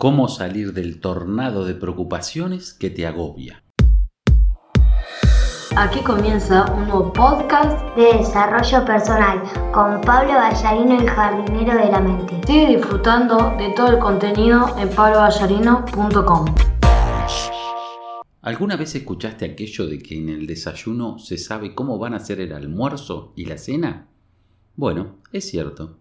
Cómo salir del tornado de preocupaciones que te agobia. Aquí comienza un nuevo podcast de desarrollo personal con Pablo Ballarino, el jardinero de la mente. Sigue disfrutando de todo el contenido en pabloballarino.com. ¿Alguna vez escuchaste aquello de que en el desayuno se sabe cómo van a ser el almuerzo y la cena? Bueno, es cierto.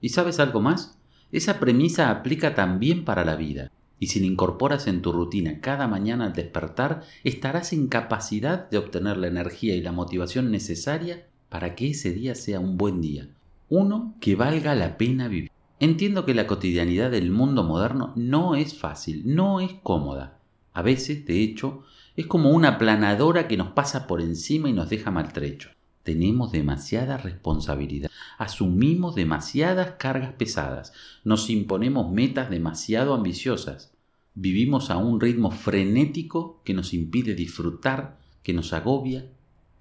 ¿Y sabes algo más? Esa premisa aplica también para la vida, y si la incorporas en tu rutina cada mañana al despertar, estarás en capacidad de obtener la energía y la motivación necesaria para que ese día sea un buen día, uno que valga la pena vivir. Entiendo que la cotidianidad del mundo moderno no es fácil, no es cómoda. A veces, de hecho, es como una planadora que nos pasa por encima y nos deja maltrechos. Tenemos demasiada responsabilidad, asumimos demasiadas cargas pesadas, nos imponemos metas demasiado ambiciosas, vivimos a un ritmo frenético que nos impide disfrutar, que nos agobia,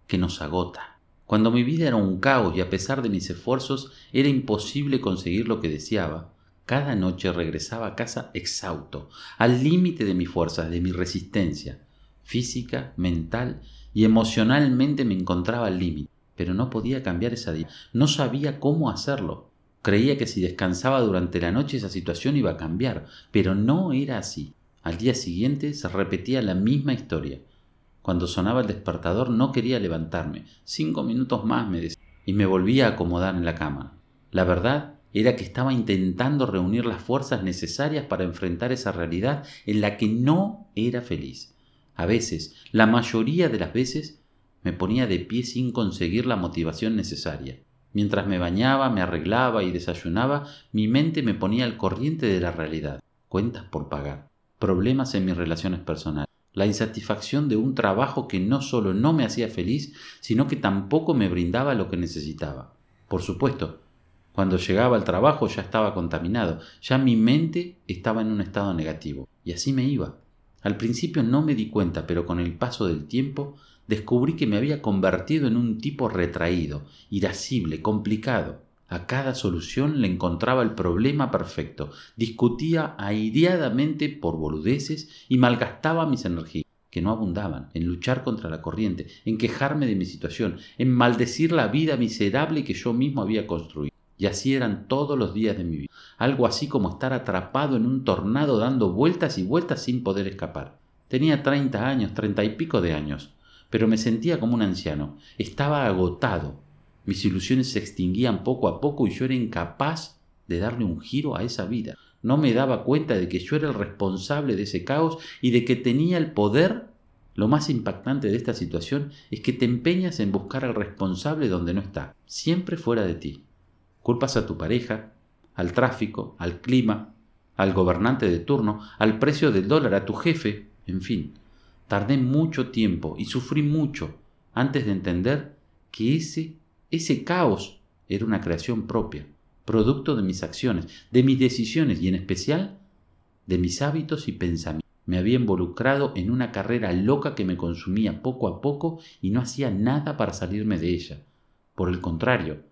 que nos agota. Cuando mi vida era un caos y a pesar de mis esfuerzos era imposible conseguir lo que deseaba, cada noche regresaba a casa exhausto, al límite de mis fuerzas, de mi resistencia, física, mental y emocionalmente me encontraba al límite pero no podía cambiar esa día. No sabía cómo hacerlo. Creía que si descansaba durante la noche esa situación iba a cambiar, pero no era así. Al día siguiente se repetía la misma historia. Cuando sonaba el despertador no quería levantarme. Cinco minutos más me decía y me volvía a acomodar en la cama. La verdad era que estaba intentando reunir las fuerzas necesarias para enfrentar esa realidad en la que no era feliz. A veces, la mayoría de las veces, me ponía de pie sin conseguir la motivación necesaria. Mientras me bañaba, me arreglaba y desayunaba, mi mente me ponía al corriente de la realidad. Cuentas por pagar, problemas en mis relaciones personales, la insatisfacción de un trabajo que no solo no me hacía feliz, sino que tampoco me brindaba lo que necesitaba. Por supuesto, cuando llegaba al trabajo ya estaba contaminado, ya mi mente estaba en un estado negativo, y así me iba. Al principio no me di cuenta, pero con el paso del tiempo descubrí que me había convertido en un tipo retraído, irascible, complicado. A cada solución le encontraba el problema perfecto, discutía aireadamente por boludeces y malgastaba mis energías, que no abundaban, en luchar contra la corriente, en quejarme de mi situación, en maldecir la vida miserable que yo mismo había construido. Y así eran todos los días de mi vida, algo así como estar atrapado en un tornado dando vueltas y vueltas sin poder escapar. Tenía treinta años, treinta y pico de años, pero me sentía como un anciano. Estaba agotado. Mis ilusiones se extinguían poco a poco y yo era incapaz de darle un giro a esa vida. No me daba cuenta de que yo era el responsable de ese caos y de que tenía el poder. Lo más impactante de esta situación es que te empeñas en buscar al responsable donde no está, siempre fuera de ti. Culpas a tu pareja, al tráfico, al clima, al gobernante de turno, al precio del dólar, a tu jefe, en fin. Tardé mucho tiempo y sufrí mucho antes de entender que ese, ese caos era una creación propia, producto de mis acciones, de mis decisiones y en especial de mis hábitos y pensamientos. Me había involucrado en una carrera loca que me consumía poco a poco y no hacía nada para salirme de ella. Por el contrario,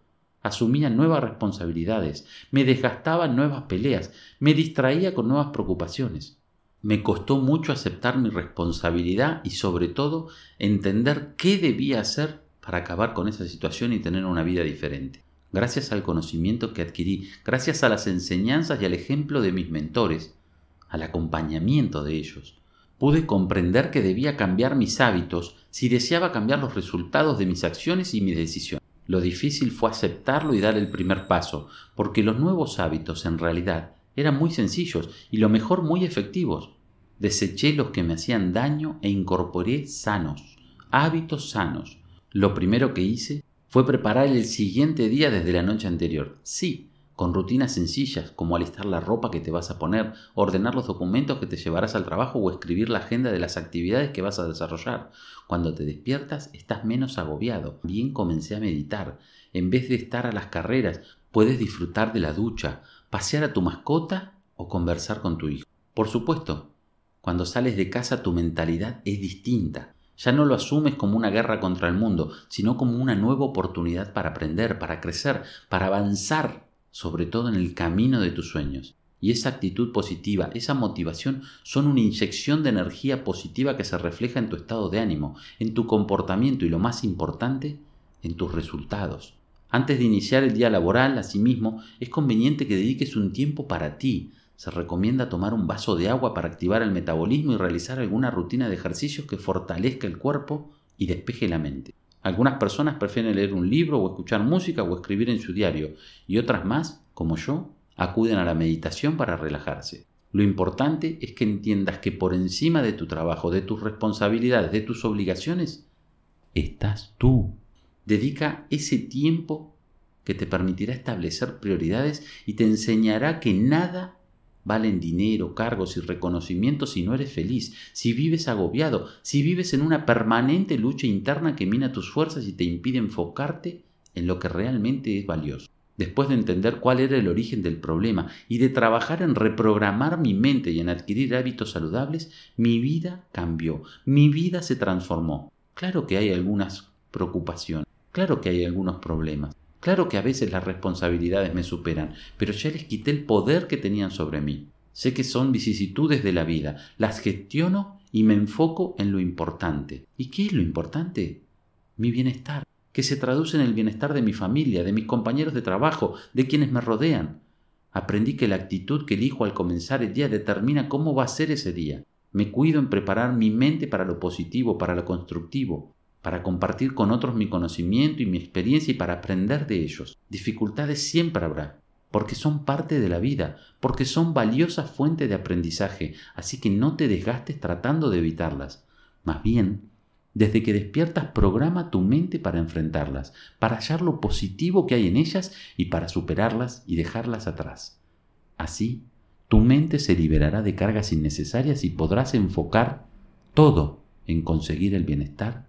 asumía nuevas responsabilidades, me desgastaba en nuevas peleas, me distraía con nuevas preocupaciones. Me costó mucho aceptar mi responsabilidad y sobre todo entender qué debía hacer para acabar con esa situación y tener una vida diferente. Gracias al conocimiento que adquirí, gracias a las enseñanzas y al ejemplo de mis mentores, al acompañamiento de ellos, pude comprender que debía cambiar mis hábitos si deseaba cambiar los resultados de mis acciones y mis decisiones. Lo difícil fue aceptarlo y dar el primer paso, porque los nuevos hábitos en realidad eran muy sencillos y lo mejor muy efectivos. Deseché los que me hacían daño e incorporé sanos, hábitos sanos. Lo primero que hice fue preparar el siguiente día desde la noche anterior. Sí, con rutinas sencillas como alistar la ropa que te vas a poner, ordenar los documentos que te llevarás al trabajo o escribir la agenda de las actividades que vas a desarrollar. Cuando te despiertas estás menos agobiado. Bien comencé a meditar. En vez de estar a las carreras, puedes disfrutar de la ducha, pasear a tu mascota o conversar con tu hijo. Por supuesto, cuando sales de casa tu mentalidad es distinta. Ya no lo asumes como una guerra contra el mundo, sino como una nueva oportunidad para aprender, para crecer, para avanzar, sobre todo en el camino de tus sueños. Y esa actitud positiva, esa motivación son una inyección de energía positiva que se refleja en tu estado de ánimo, en tu comportamiento y lo más importante, en tus resultados. Antes de iniciar el día laboral, asimismo, es conveniente que dediques un tiempo para ti. Se recomienda tomar un vaso de agua para activar el metabolismo y realizar alguna rutina de ejercicios que fortalezca el cuerpo y despeje la mente. Algunas personas prefieren leer un libro o escuchar música o escribir en su diario y otras más, como yo, acuden a la meditación para relajarse. Lo importante es que entiendas que por encima de tu trabajo, de tus responsabilidades, de tus obligaciones, estás tú. Dedica ese tiempo que te permitirá establecer prioridades y te enseñará que nada valen dinero, cargos y reconocimiento si no eres feliz, si vives agobiado, si vives en una permanente lucha interna que mina tus fuerzas y te impide enfocarte en lo que realmente es valioso. Después de entender cuál era el origen del problema y de trabajar en reprogramar mi mente y en adquirir hábitos saludables, mi vida cambió, mi vida se transformó. Claro que hay algunas preocupaciones, claro que hay algunos problemas, Claro que a veces las responsabilidades me superan, pero ya les quité el poder que tenían sobre mí. Sé que son vicisitudes de la vida, las gestiono y me enfoco en lo importante. ¿Y qué es lo importante? Mi bienestar, que se traduce en el bienestar de mi familia, de mis compañeros de trabajo, de quienes me rodean. Aprendí que la actitud que elijo al comenzar el día determina cómo va a ser ese día. Me cuido en preparar mi mente para lo positivo, para lo constructivo para compartir con otros mi conocimiento y mi experiencia y para aprender de ellos. Dificultades siempre habrá, porque son parte de la vida, porque son valiosas fuentes de aprendizaje, así que no te desgastes tratando de evitarlas. Más bien, desde que despiertas programa tu mente para enfrentarlas, para hallar lo positivo que hay en ellas y para superarlas y dejarlas atrás. Así, tu mente se liberará de cargas innecesarias y podrás enfocar todo en conseguir el bienestar